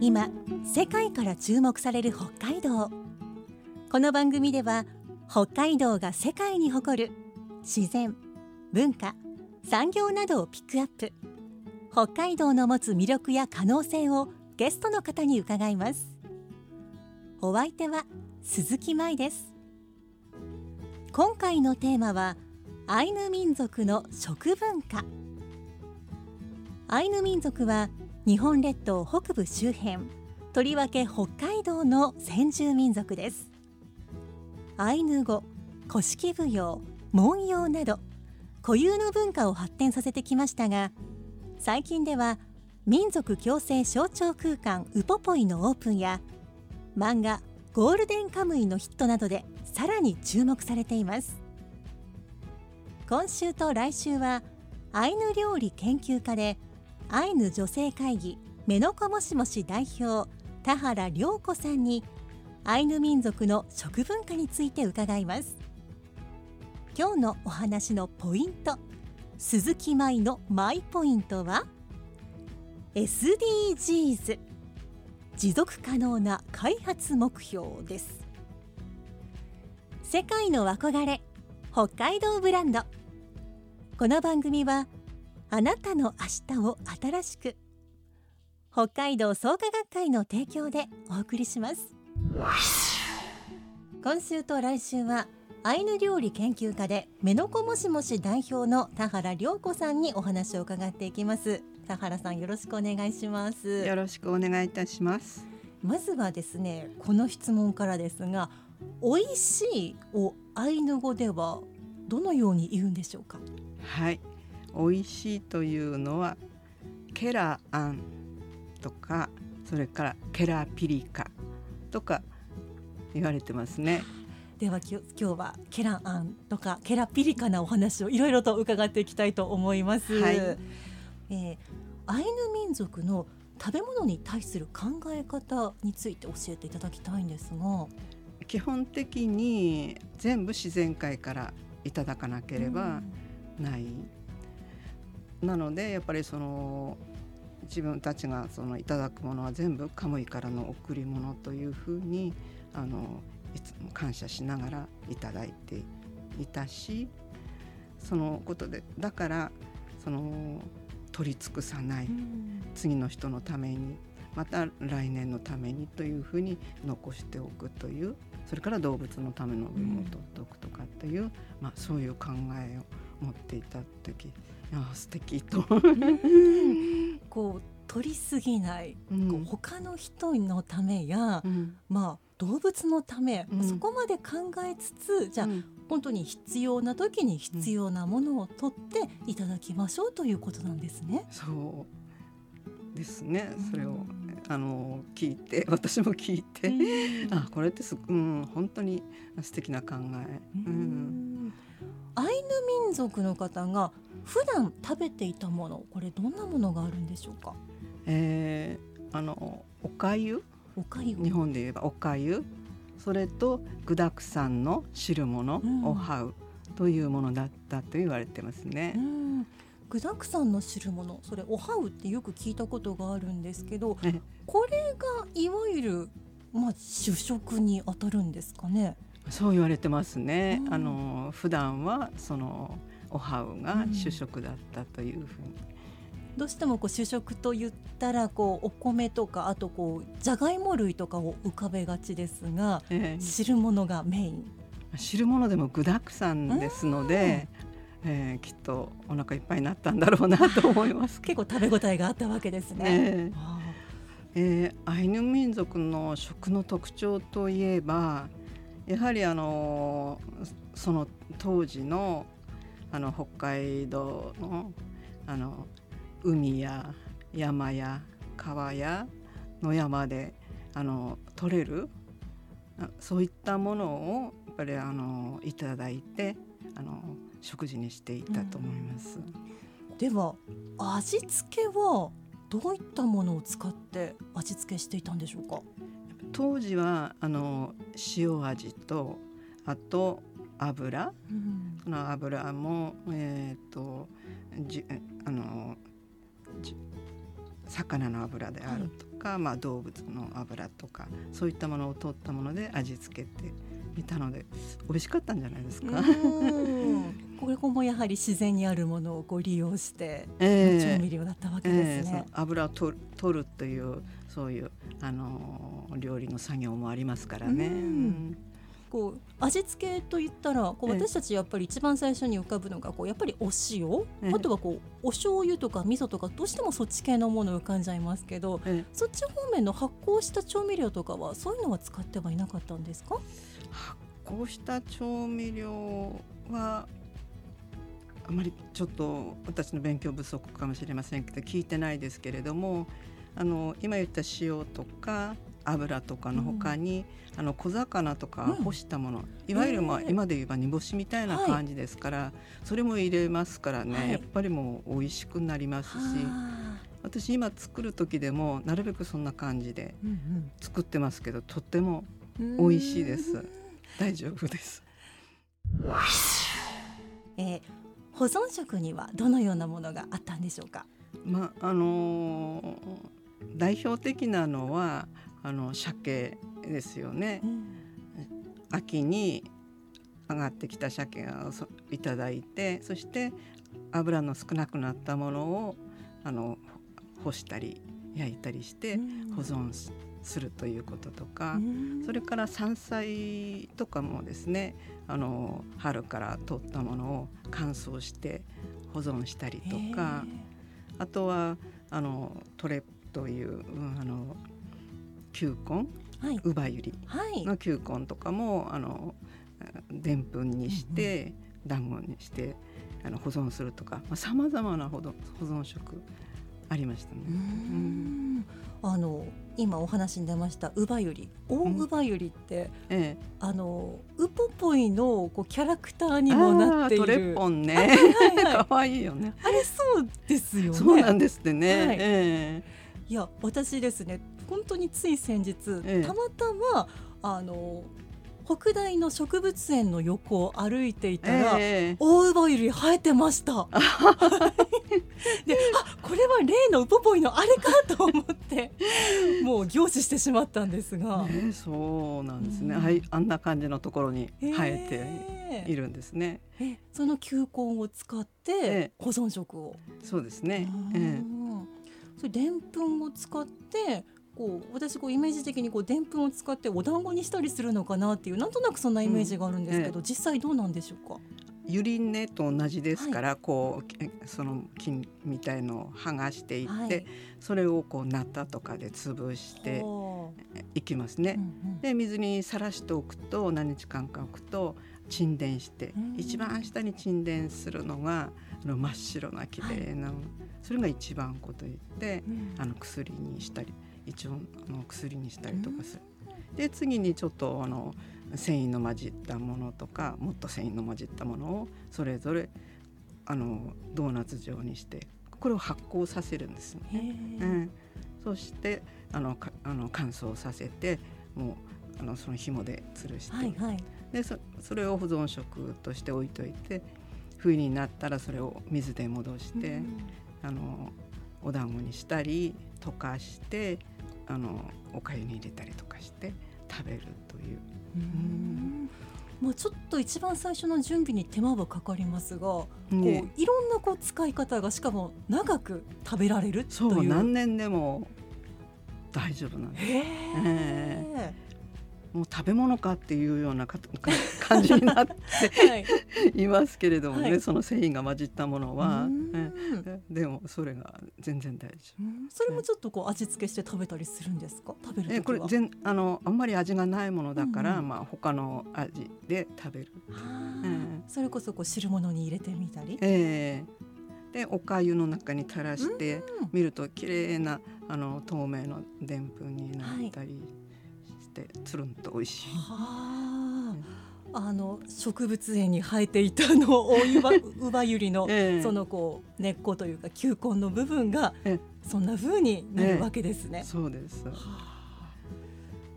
今世界から注目される北海道。この番組では北海道が世界に誇る自然文化産業などをピックアップ。北海道の持つ魅力や可能性をゲストの方に伺います。お相手は鈴木舞です。今回のテーマはアイヌ民族の食文化。アイヌ民族は日本列島北部周辺とりわけ北海道の先住民族です。アイヌ語古式舞踊文様など固有の文化を発展させてきましたが最近では民族共生象徴空間ウポポイのオープンや漫画ゴールデンカムイのヒットなどでさらに注目されています。今週と来週はアイヌ料理研究家でアイヌ女性会議メノコもしもし代表田原良子さんにアイヌ民族の食文化について伺います。今日のお話のポイント鈴木舞のマイポイントは SDGs 持続可能な開発目標です。世界の憧れ北海道ブランド。この番組はあなたの明日を新しく。北海道創価学会の提供でお送りします。今週と来週はアイヌ料理研究家でメノコもしもし代表の田原良子さんにお話を伺っていきます。田原さんよろしくお願いします。よろしくお願いいたします。まずはですねこの質問からですが美味しいをアイヌ語ではどのように言うんでしょうか？はい、美味しいというのはケラアンとかそれからケラピリカとか言われてますね。では今日はケランアンとかケラピリカなお話をいろいろと伺っていきたいと思います、はいえーアイヌ民族の食べ物に対する考え方について教えていただきたいんですが基本的に全部自然界からいただかなければない。なのでやっぱりその自分たちがそのいただくものは全部カムイからの贈り物というふうにあのいつも感謝しながらいただいていたしそのことでだからその取り尽くさないうん。次の人のためにまた来年のためにというふうに残しておくというそれから動物のための分も取っておくとかっていう、まあ、そういう考えを持っていた時いや素敵と、こう取りすぎない、うん。こう他の人のためや、うん。まあ動物のため、うん。そこまで考えつつじゃあ、うん。本当に必要な時に必要なものを取っていただきましょうということなんですね。そうですね。それをうんあの聞いて私も聞いて、あこれってす、うん、本当に素敵な考え。うんアイヌ民族の方が普段食べていたものこれどんなものがあるんでしょうか？えーあのおかゆ？おかゆ。日本で言えばおかゆ。それと具だくさんの汁物、うん。おはうというものだったと言われてますうね。ん。具だくさんの汁物それおはうってよく聞いたことがあるんですけどえ。これがいわゆるまあ主食に当たるんですかね？そう言われてますね。うんあの普段はそのおはうが主食だったというふうに。どうしてもこう主食と言ったらこうお米とかあとこうじゃがいも類とかを浮かべがちですがええ汁物がメイン汁物でも具だくさんですので、えーきっとお腹いっぱいになったんだろうなと思いますけ 結構食べ応えがあったわけですどね。ね。あえーアイヌ民族の食の特徴といえばやはりあのその当時のあの北海道のあの海や山や川や野山であの取れるそういったものをやっぱりあのいただいてあの食事にしていたと思います。では味付けはどういったものを使って味付けしていたんでしょうか？当時はあの塩味とあと油。うん。その油もえっ、とじあのじ魚の油であるとか、まあ動物の油とかそういったものを取ったもので味付けていたので美味しかったんじゃないですか。うん。これもやはり自然にあるものをこう利用してえ調え味料だったわけえですね。えその。油を取るというそういうあの料理の作業もありますからね。うん。うんこう味付けといったらこうええ。私たちやっぱり一番最初に浮かぶのがこうやっぱりお塩、ええ。あとはこうお醤油とか味噌とかどうしてもそっち系のもの浮かんじゃいますけどええ。そっち方面の発酵した調味料とかはそういうのは使ってはいなかったんですか？発酵した調味料はあまりちょっと私の勉強不足かもしれませんけど聞いてないですけれどもあの今言った塩とか油とかの他に、あの小魚とかうん。干したもの、いわゆる、まあええ今で言えば煮干しみたいなはい感じですから、それも入れますからね、はい。やっぱりもう美味しくなりますしはあ。私今作る時でもなるべくそんな感じでうん作ってますけどとってもうん。美味しいです。大丈夫です。えー保存食にはどのようなものがあったんでしょうか？まああのー代表的なのはあの鮭ですよね。秋に上がってきた鮭をそいただいてそして油の少なくなったものをあの干したり焼いたりして保存すするということとか、それから山菜とかもですねあの春から取ったものを乾燥して保存したりとか。あとはあのトレという、うんあの球根はい。ウバユリはい。の球根とかもあのでんぷんにして、団子にしてあの保存するとかさまざ、まな保存保存食ありましたね。うーん。あの今お話に出ましたウバユリ大ウバユリって、ええ、あのウポポイのこうキャラクターにもなっている。トレッポンね。はいはい可愛い。よね。あれそうですよね。そうなんですってね。はい。えいや私ですね本当につい先日、ええたまたまあの北大の植物園の横を歩いていえたら、ええ大ウバユリ生えてました。で、あ、これは例のウポポイのあれかと思って、もう凝視してしまったんですが。ねそうなんですね、うんはい、あんな感じのところに生ええているんですね。えその球根を使っええて保存食を。そうですね。うえんそれでんぷんを使って。こう私こうイメージ的にこうでんぷんを使ってお団子にしたりするのかなっていうなんとなくそんなイメージがあるんですけど、うん実際どうなんでしょうか？えゆり根と同じですから、こうえその菌みたいのを剥がしていって、はいそれをこうナタとかで潰してほいきますうね。うんうんで水にさらしておくと何日間か置くと沈殿して、うん。一番下に沈殿するのがあの真っ白な綺麗な、それが一番粉といってうん。あの薬にしたり一応あの薬にしたりとかする。で次にちょっとあの繊維の混じったものとかもっと繊維の混じったものをそれぞれあのドーナツ状にしてこれを発酵させるんですね。うん、そしてあのかあの乾燥させてもうあのその紐で吊るして、はいはい。でそそれを保存食として置いといて冬になったらそれを水で戻して、うんあのお団子にしたり溶かしてあのお粥に入れたりとかして食べるという。うんもうちょっと一番最初の準備に手間はかかりますが、こうね、いろんなこう使い方がしかも長く食べられるとそういう。何年でも大丈夫なんです。へえもう食べ物かっていうようなかか感じになってえ。はい。いますけれどもね、はいその繊維が混じったものは、でもそれが全然大丈うんそれもちょっとこう味付けして食べたりするんですか？食べる夫。え。これ全あのあんまり味がないものだから、うんうんまあ他の味で食べる。はあうんそれこそこう汁物に入れてみたり？ええでお粥の中に垂らして見ると綺麗なあの透明のでんぷんになったりして、つるんと美味しい。はあ、あの植物園に生えていたあの大湯葉ウバユリのええそのこう根っこというか球根の部分がえそんな風になるわけですね。そうです。はあ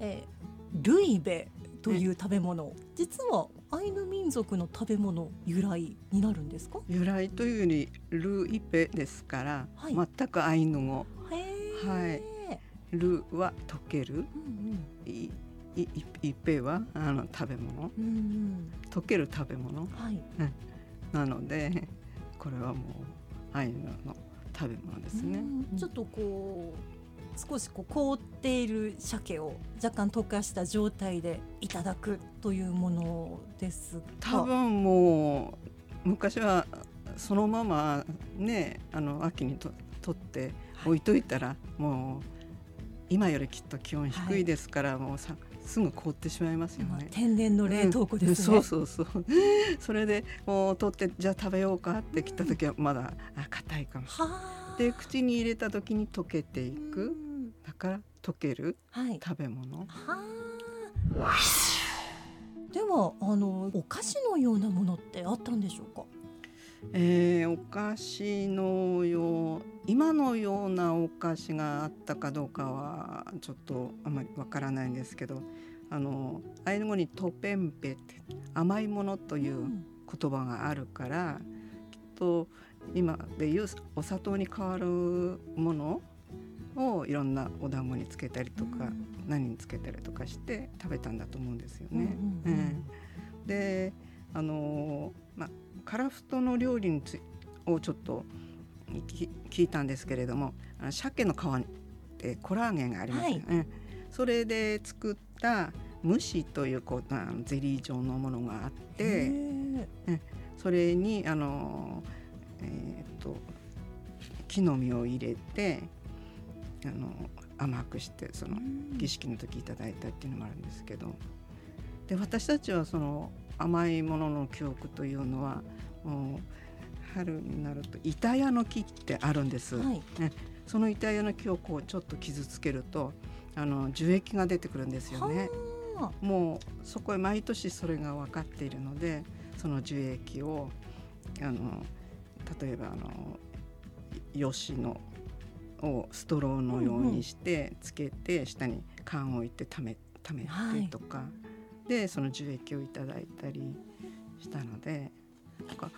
えールイベという食べ物、実はアイヌ民族の食べ物由来になるんですか？由来というよりルイペですから、はい全くアイヌ語。はいルは溶ける、うんいいいイペは？あの食べ物、うんうん。うん溶ける食べ物？はい。なので、これはもうアイヌの食べ物ですね。うん。ちょっとこう少しこう凍っている鮭を若干溶かした状態でいただくというものですが。多分もう昔はそのままねあの秋にと取って置いといたら、もう今よりきっと気温低いですから、もうさすぐ凍ってしまいますよまあね。天然の冷凍庫ですね。うん そうそうそう それでもう取ってじゃあ食べようかって来た時はまだあ硬いかもしれない。はあ。で口に入れた時に溶けていくうんだから溶けるはい。食べ物はあ。ではあのお菓子のようなものってあったんでしょうか？えーお菓子のよう今のようなお菓子があったかどうかはちょっとあまりわからないんですけどあのアイヌ語にトペンペって甘いものといううん言葉があるからきっと今でいうお砂糖に代わるものをいろんなお団子につけたりとか、うん。何につけたりとかして食べたんだと思うんですよね。うんうんうん。うん。であのまあカラフトの料理についをちょっとき聞いたんですけれどもあの鮭の皮ってコラーゲンがありますよね、それで作った蒸しというこうあのゼリー状のものがあってそれにあの、えー、と木の実を入れてあの甘くしてそのうん。儀式の時いただいたっていうのもあるんですけど。で私たちはその甘いものの記憶というのは春になると板屋の木ってあるんです、はい。その板屋の木をこうちょっと傷つけるとあの樹液が出てくるんですよね。はもうそこへ毎年それが分かっているのでその樹液をあの例えばあの吉野をストローのようにしてつけて下に缶を置いてためためはいてとか、でその樹液をいただいたりしたので。とか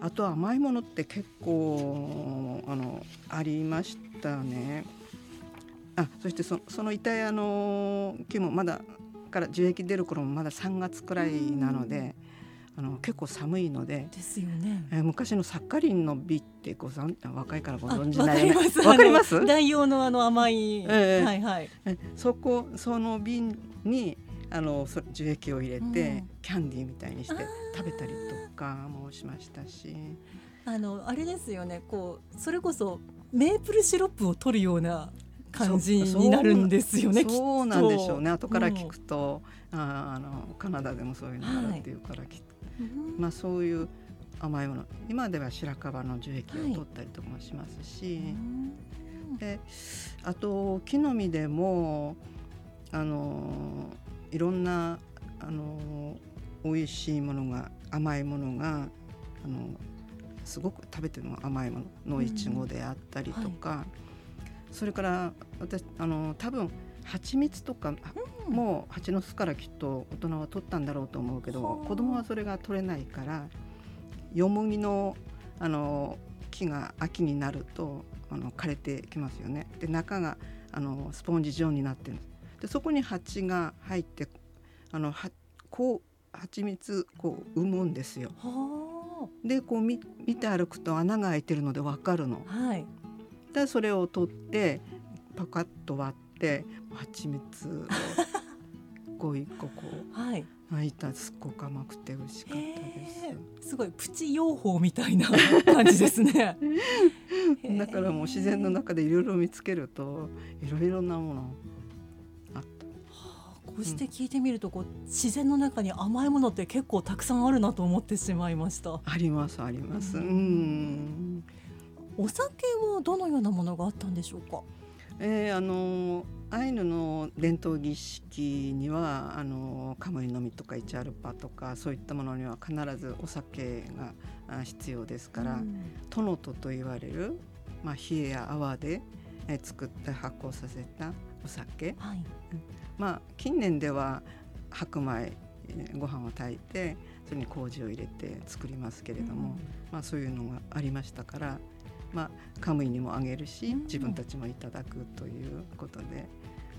あとは甘いものって結構あのありましたね。あそしてそその板屋の木もまだから樹液出る頃もまだ3月くらいなので、あの結構寒いので、ですよね。えー昔のサッカリンの美ってご存あ若いからごあ存知わない。わかります代用のあの甘い。ええはいはい。えそこその瓶にあのそ樹液を入れて、うん。キャンディーみたいにして食べたりとかもしましたし。あのあれですよね。こうそれこそメープルシロップを取るような感じになるんですよね。そうなんでしょうね。後から聞くと、ああのカナダでもそういうのがあるっていうから、きっとうん。まあ、そういう甘いもの今では白樺の樹液を取ったりとかもしますし、であと木の実でもあのいろんなあの美味しいものが甘いものがあのすごく食べても甘いもののいちごであったりとか、それから私あの多分蜂蜜とか、うん。もう蜂の巣からきっと大人は取ったんだろうと思うけどはあ。子供はそれが取れないからよもぎのあの木が秋になるとあの枯れてきますよね。で中があのスポンジ状になってる。でそこに蜂が入ってあのはこう蜂蜜こう産むんですよ。はでこう見見て歩くと穴が開いてるので分かるの。あ。はい。でそれを取ってパカッと割って蜂蜜を こう一個こうはい。開いたらすっごく甘くて美味しかったです。すごいプチ養蜂みたいな 感じですね。だからもう自然の中でいろいろ見つけるといろいろなものあった。はあこうして聞いてみるとこう自然の中に甘いものって結構たくさんあるなと思ってしまいました。ありますあります。ううんん。お酒はどのようなものがあったんでしょうか？えー、あのアイヌの伝統儀式にはあのカムイのみとかイチャルパとかそういったものには必ずお酒が必要ですから、うん、トノトと言われる、まあ、冷えや泡で、えー、作って発酵させたお酒、はい、まあ近年では白米ご飯を炊いてそれに麹を入れて作りますけれども、うん、まあ、そういうのがありましたから、まあ、カムイにもあげるし自分たちもいただくということで。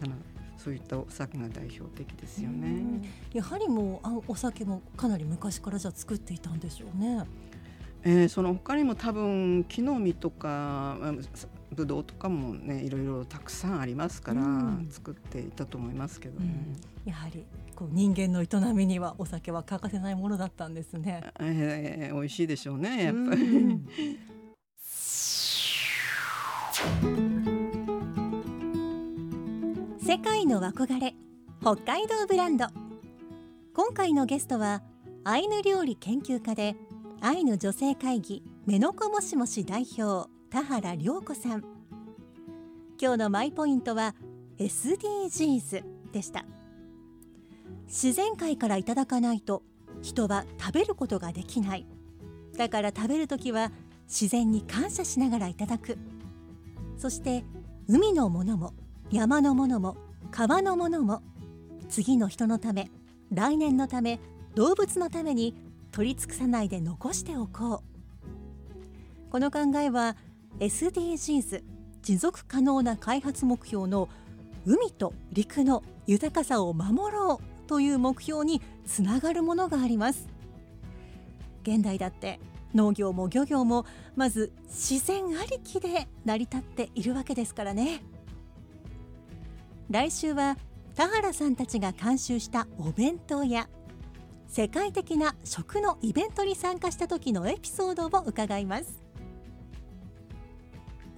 あのそういったお酒が代表的ですよね。やはりもうあお酒もかなり昔からじゃ作っていたんでしょうね。えー、その他にも多分木の実とかぶどうとかもねいろいろたくさんありますから、作っていたと思いますけどね、うん、やはりこう人間の営みにはお酒は欠かせないものだったんですね。えー、美味しいでしょうねやっぱり。世界の憧れ北海道ブランド。今回のゲストはアイヌ料理研究家でアイヌ女性会議メノコもしもし代表田原涼子さん。今日のマイポイントは SDGs でした。自然界からいただかないと人は食べることができない。だから食べるときは自然に感謝しながらいただく。そして海のものも山のものも川のものも次の人のため来年のため動物のために取り尽くさないで残しておこう。この考えは SDGs 持続可能な開発目標の海と陸の豊かさを守ろうという目標につながるものがあります。現代だって農業も漁業もまず自然ありきで成り立っているわけですからね。来週は田原さんたちが監修したお弁当や世界的な食のイベントに参加した時のエピソードを伺います。